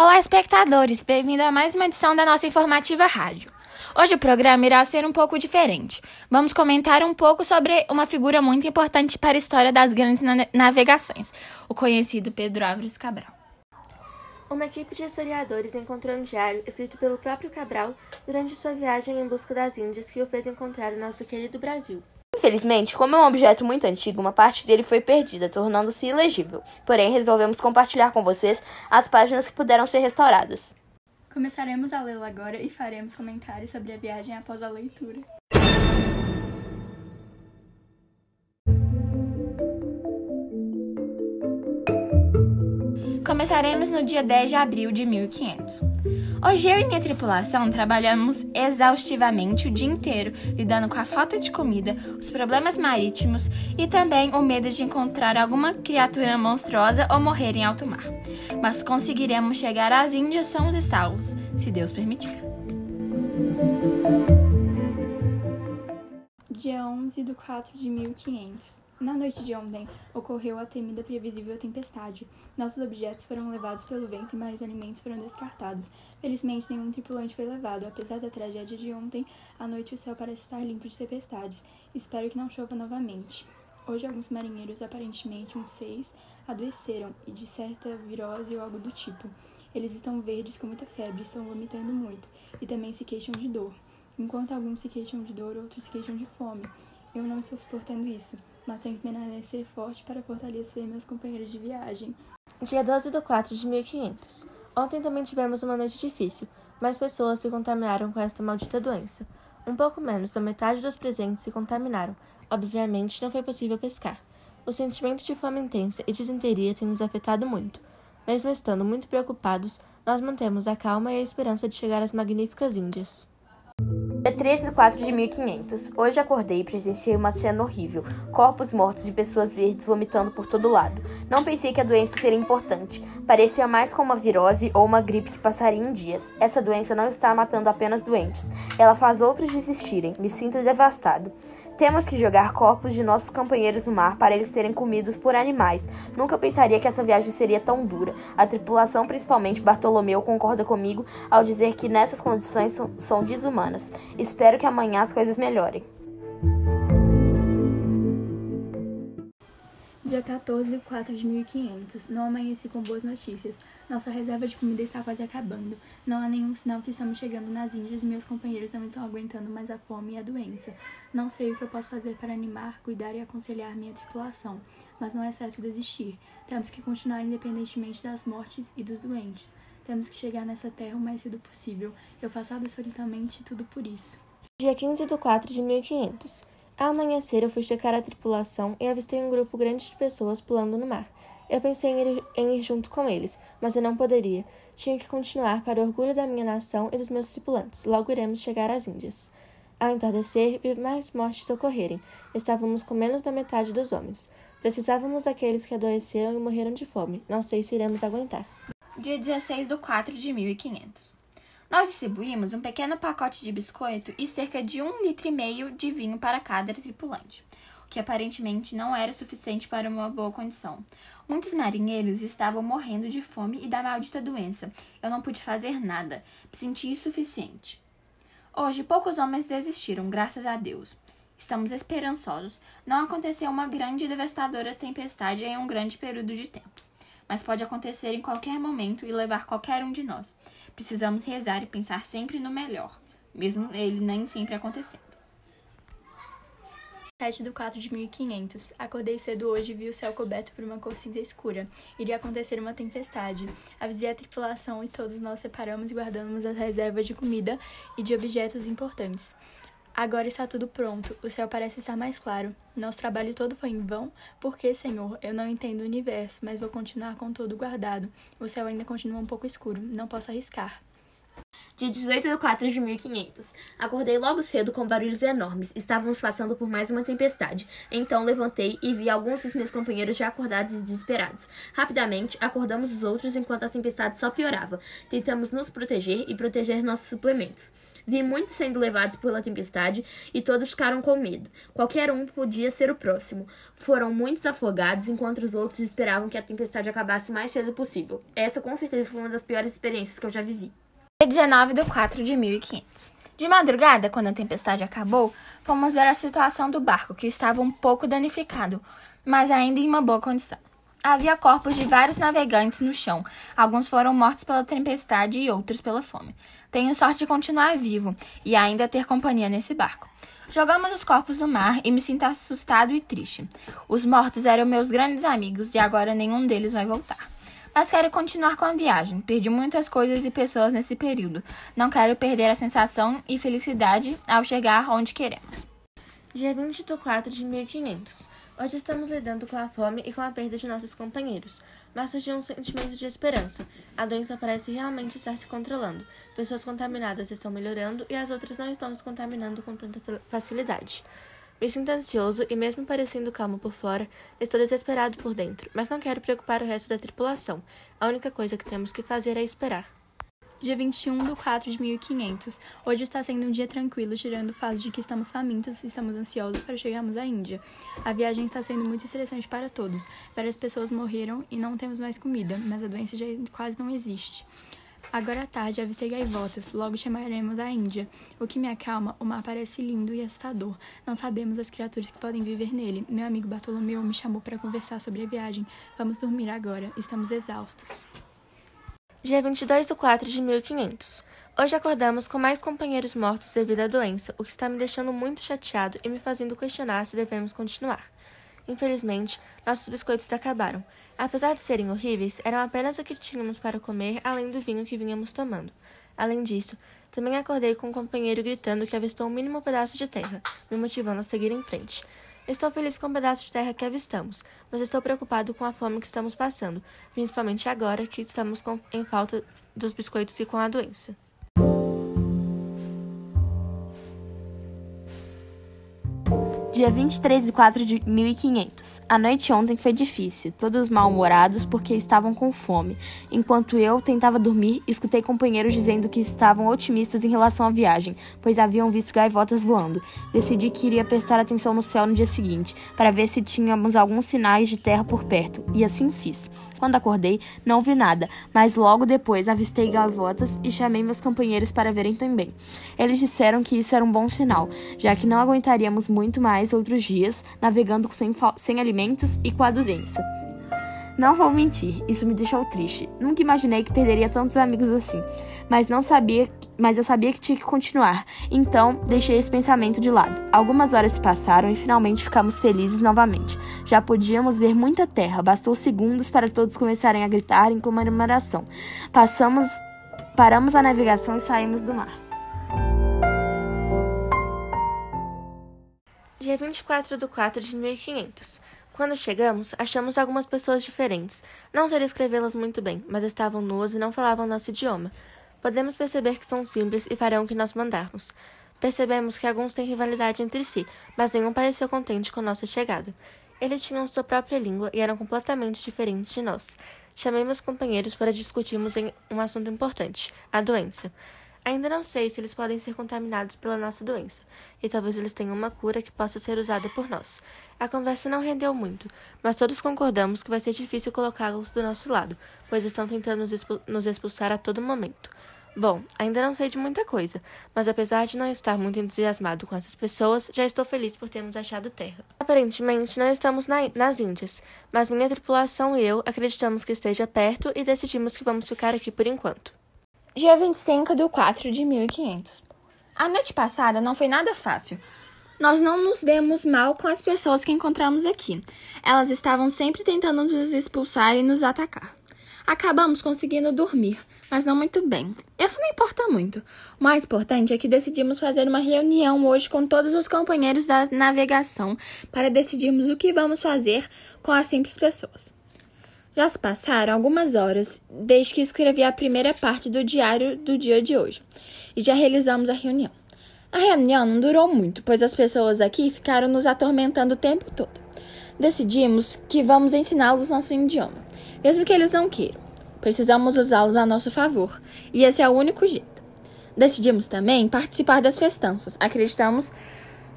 Olá, espectadores! Bem-vindo a mais uma edição da nossa informativa rádio. Hoje o programa irá ser um pouco diferente. Vamos comentar um pouco sobre uma figura muito importante para a história das grandes navegações, o conhecido Pedro Álvares Cabral. Uma equipe de historiadores encontrou um diário escrito pelo próprio Cabral durante sua viagem em busca das Índias que o fez encontrar o nosso querido Brasil. Infelizmente, como é um objeto muito antigo, uma parte dele foi perdida, tornando-se ilegível. Porém, resolvemos compartilhar com vocês as páginas que puderam ser restauradas. Começaremos a lê-lo agora e faremos comentários sobre a viagem após a leitura. Começaremos no dia 10 de abril de 1500. Hoje eu e minha tripulação trabalhamos exaustivamente o dia inteiro, lidando com a falta de comida, os problemas marítimos e também o medo de encontrar alguma criatura monstruosa ou morrer em alto mar. Mas conseguiremos chegar às Índias sãos e salvos, se Deus permitir. Dia 11 de 4 de 1500. Na noite de ontem, ocorreu a temida previsível tempestade. Nossos objetos foram levados pelo vento e mais alimentos foram descartados. Felizmente, nenhum tripulante foi levado. Apesar da tragédia de ontem, à noite o céu parece estar limpo de tempestades. Espero que não chova novamente. Hoje, alguns marinheiros, aparentemente uns seis, adoeceram e de certa virose ou algo do tipo. Eles estão verdes com muita febre, estão vomitando muito e também se queixam de dor. Enquanto alguns se queixam de dor, outros se queixam de fome. Eu não estou suportando isso mas tenho que permanecer forte para fortalecer meus companheiros de viagem. Dia 12 de 4 de 1500. Ontem também tivemos uma noite difícil. Mais pessoas se contaminaram com esta maldita doença. Um pouco menos da metade dos presentes se contaminaram. Obviamente, não foi possível pescar. O sentimento de fome intensa e desinteria tem nos afetado muito. Mesmo estando muito preocupados, nós mantemos a calma e a esperança de chegar às magníficas Índias. Dia 13 de 4 de 1500. Hoje acordei e presenciei uma cena horrível. Corpos mortos de pessoas verdes vomitando por todo lado. Não pensei que a doença seria importante. Parecia mais como uma virose ou uma gripe que passaria em dias. Essa doença não está matando apenas doentes. Ela faz outros desistirem. Me sinto devastado. Temos que jogar corpos de nossos companheiros no mar para eles serem comidos por animais. Nunca pensaria que essa viagem seria tão dura. A tripulação, principalmente Bartolomeu, concorda comigo ao dizer que nessas condições são, são desumanas. Espero que amanhã as coisas melhorem. Dia 14 de 4 de 1500. Não amanheci com boas notícias. Nossa reserva de comida está quase acabando. Não há nenhum sinal que estamos chegando nas Índias e meus companheiros não estão aguentando mais a fome e a doença. Não sei o que eu posso fazer para animar, cuidar e aconselhar minha tripulação, mas não é certo desistir. Temos que continuar independentemente das mortes e dos doentes. Temos que chegar nessa terra o mais cedo possível. Eu faço absolutamente tudo por isso. Dia 15 de 4 de 1500. Ao amanhecer, eu fui checar a tripulação e avistei um grupo grande de pessoas pulando no mar. Eu pensei em ir, em ir, junto com eles, mas eu não poderia. Tinha que continuar para o orgulho da minha nação e dos meus tripulantes. Logo iremos chegar às Índias. Ao entardecer, vi mais mortes ocorrerem. Estávamos com menos da metade dos homens. Precisávamos daqueles que adoeceram e morreram de fome. Não sei se iremos aguentar. Dia 16 de 4 de 1500. Nós distribuímos um pequeno pacote de biscoito e cerca de um litro e meio de vinho para cada tripulante, o que aparentemente não era suficiente para uma boa condição. Muitos marinheiros estavam morrendo de fome e da maldita doença. Eu não pude fazer nada. Me senti insuficiente. Hoje, poucos homens desistiram, graças a Deus. Estamos esperançosos. Não aconteceu uma grande e devastadora tempestade em um grande período de tempo mas pode acontecer em qualquer momento e levar qualquer um de nós. Precisamos rezar e pensar sempre no melhor, mesmo ele nem sempre acontecendo. 7 de 4 de 1500. Acordei cedo hoje e vi o céu coberto por uma cor cinza escura. Iria acontecer uma tempestade. Avisei a tripulação e todos nós separamos e guardamos as reservas de comida e de objetos importantes. Agora está tudo pronto, o céu parece estar mais claro. Nosso trabalho todo foi em vão? Porque, Senhor, eu não entendo o universo, mas vou continuar com todo guardado. O céu ainda continua um pouco escuro, não posso arriscar. Dia 18 de 4 de 1500. Acordei logo cedo com barulhos enormes. Estávamos passando por mais uma tempestade. Então levantei e vi alguns dos meus companheiros já acordados e desesperados. Rapidamente, acordamos os outros enquanto a tempestade só piorava. Tentamos nos proteger e proteger nossos suplementos. Vi muitos sendo levados pela tempestade e todos ficaram com medo. Qualquer um podia ser o próximo. Foram muitos afogados enquanto os outros esperavam que a tempestade acabasse mais cedo possível. Essa com certeza foi uma das piores experiências que eu já vivi. Dia 19 de 4 de 1500. De madrugada, quando a tempestade acabou, fomos ver a situação do barco, que estava um pouco danificado, mas ainda em uma boa condição. Havia corpos de vários navegantes no chão. Alguns foram mortos pela tempestade e outros pela fome. Tenho sorte de continuar vivo e ainda ter companhia nesse barco. Jogamos os corpos no mar e me sinto assustado e triste. Os mortos eram meus grandes amigos e agora nenhum deles vai voltar. Mas quero continuar com a viagem. Perdi muitas coisas e pessoas nesse período. Não quero perder a sensação e felicidade ao chegar onde queremos. Dia 20 de 4 de 1500. Hoje estamos lidando com a fome e com a perda de nossos companheiros, mas surgiu um sentimento de esperança. A doença parece realmente estar se controlando. Pessoas contaminadas estão melhorando e as outras não estão se contaminando com tanta facilidade. Me sinto ansioso e, mesmo parecendo calmo por fora, estou desesperado por dentro, mas não quero preocupar o resto da tripulação. A única coisa que temos que fazer é esperar. Dia 21 de 4 de 1500. Hoje está sendo um dia tranquilo, tirando o fato de que estamos famintos e estamos ansiosos para chegarmos à Índia. A viagem está sendo muito estressante para todos. Várias pessoas morreram e não temos mais comida, mas a doença já quase não existe. Agora à tarde avistei gaivotas, logo chamaremos a Índia. O que me acalma, o mar parece lindo e assustador. Não sabemos as criaturas que podem viver nele. Meu amigo Bartolomeu me chamou para conversar sobre a viagem. Vamos dormir agora, estamos exaustos. Dia 22 de 4 de 1500. Hoje acordamos com mais companheiros mortos devido à doença, o que está me deixando muito chateado e me fazendo questionar se devemos continuar. Infelizmente, nossos biscoitos acabaram. Apesar de serem horríveis, eram apenas o que tínhamos para comer, além do vinho que vínhamos tomando. Além disso, também acordei com um companheiro gritando que avistou um mínimo pedaço de terra, me motivando a seguir em frente. Estou feliz com o pedaço de terra que avistamos, mas estou preocupado com a fome que estamos passando, principalmente agora que estamos com, em falta dos biscoitos e com a doença. Dia 23 de 4 de 1500. A noite ontem foi difícil, todos mal-humorados porque estavam com fome. Enquanto eu tentava dormir, escutei companheiros dizendo que estavam otimistas em relação à viagem, pois haviam visto gaivotas voando. Decidi que iria prestar atenção no céu no dia seguinte, para ver se tínhamos alguns sinais de terra por perto, e assim fiz. Quando acordei, não vi nada, mas logo depois avistei gaivotas e chamei meus companheiros para verem também. Eles disseram que isso era um bom sinal, já que não aguentaríamos muito mais outros dias navegando sem, sem alimentos e com a doença. Não vou mentir, isso me deixou triste. Nunca imaginei que perderia tantos amigos assim, mas não sabia, mas eu sabia que tinha que continuar. Então, deixei esse pensamento de lado. Algumas horas se passaram e finalmente ficamos felizes novamente. Já podíamos ver muita terra, bastou segundos para todos começarem a gritar em comemoração. Passamos, paramos a navegação e saímos do mar. Dia 24 de 4 de 1500. Quando chegamos, achamos algumas pessoas diferentes. Não sei descrevê-las muito bem, mas estavam nuas e não falavam nosso idioma. Podemos perceber que são simples e farão o que nós mandarmos. Percebemos que alguns têm rivalidade entre si, mas nenhum pareceu contente com nossa chegada. Eles tinham sua própria língua e eram completamente diferentes de nós. Chamei meus companheiros para discutirmos um assunto importante: a doença. Ainda não sei se eles podem ser contaminados pela nossa doença, e talvez eles tenham uma cura que possa ser usada por nós. A conversa não rendeu muito, mas todos concordamos que vai ser difícil colocá-los do nosso lado, pois estão tentando nos, nos expulsar a todo momento. Bom, ainda não sei de muita coisa, mas apesar de não estar muito entusiasmado com essas pessoas, já estou feliz por termos achado terra. Aparentemente, não estamos na, nas Índias, mas minha tripulação e eu acreditamos que esteja perto e decidimos que vamos ficar aqui por enquanto. Dia 25 de 4 de 1500. A noite passada não foi nada fácil. Nós não nos demos mal com as pessoas que encontramos aqui. Elas estavam sempre tentando nos expulsar e nos atacar. Acabamos conseguindo dormir, mas não muito bem. Isso não importa muito. O mais importante é que decidimos fazer uma reunião hoje com todos os companheiros da navegação para decidirmos o que vamos fazer com as simples pessoas. Já se passaram algumas horas desde que escrevi a primeira parte do diário do dia de hoje e já realizamos a reunião. A reunião não durou muito, pois as pessoas aqui ficaram nos atormentando o tempo todo. Decidimos que vamos ensiná-los nosso idioma, mesmo que eles não queiram. Precisamos usá-los a nosso favor, e esse é o único jeito. Decidimos também participar das festanças. Acreditamos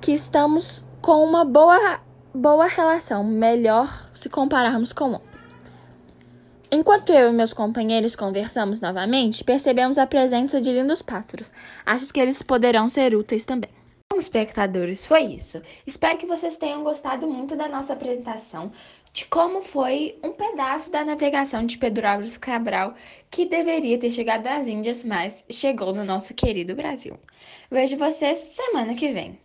que estamos com uma boa, boa relação, melhor se compararmos com ontem. Enquanto eu e meus companheiros conversamos novamente, percebemos a presença de lindos pássaros. Acho que eles poderão ser úteis também. Bom, espectadores, foi isso. Espero que vocês tenham gostado muito da nossa apresentação de como foi um pedaço da navegação de Pedro Álvares Cabral que deveria ter chegado às Índias, mas chegou no nosso querido Brasil. Vejo vocês semana que vem.